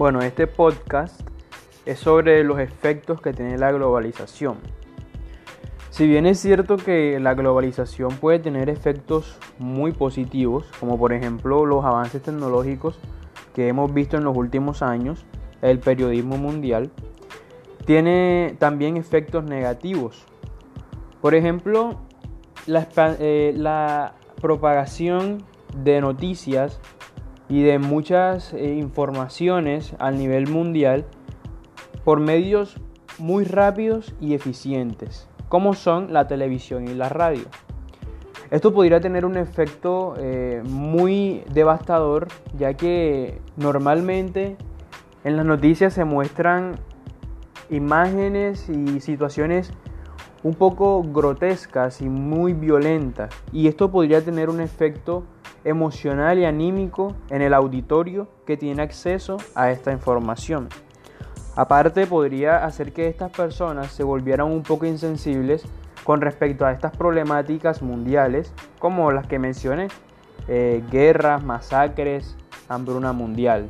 Bueno, este podcast es sobre los efectos que tiene la globalización. Si bien es cierto que la globalización puede tener efectos muy positivos, como por ejemplo los avances tecnológicos que hemos visto en los últimos años, el periodismo mundial, tiene también efectos negativos. Por ejemplo, la, eh, propagación de noticias y de muchas eh, informaciones a nivel mundial por medios muy rápidos y eficientes, como son la televisión y la radio. Esto podría tener un efecto eh, muy devastador, ya que normalmente en las noticias se muestran imágenes y situaciones un poco grotescas y muy violentas, y esto podría tener un efecto emocional y anímico en el auditorio que tiene acceso a esta información. Aparte podría hacer que estas personas se volvieran un poco insensibles con respecto a estas problemáticas mundiales como las que mencioné, eh, guerras, masacres, hambruna mundial.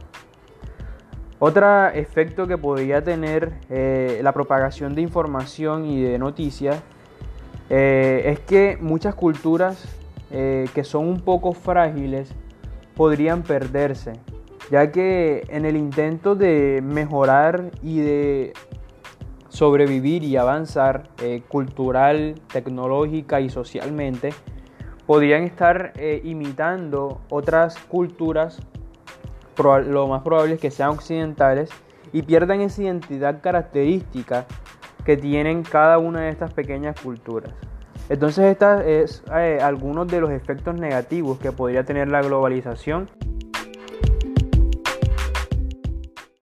Otro efecto que podría tener eh, la propagación de información y de noticias eh, es que muchas culturas eh, que son un poco frágiles podrían perderse, ya que en el intento de mejorar y de sobrevivir y avanzar eh, cultural, tecnológica y socialmente, podrían estar eh, imitando otras culturas, lo más probable es que sean occidentales, y pierdan esa identidad característica que tienen cada una de estas pequeñas culturas. Entonces, estos es eh, algunos de los efectos negativos que podría tener la globalización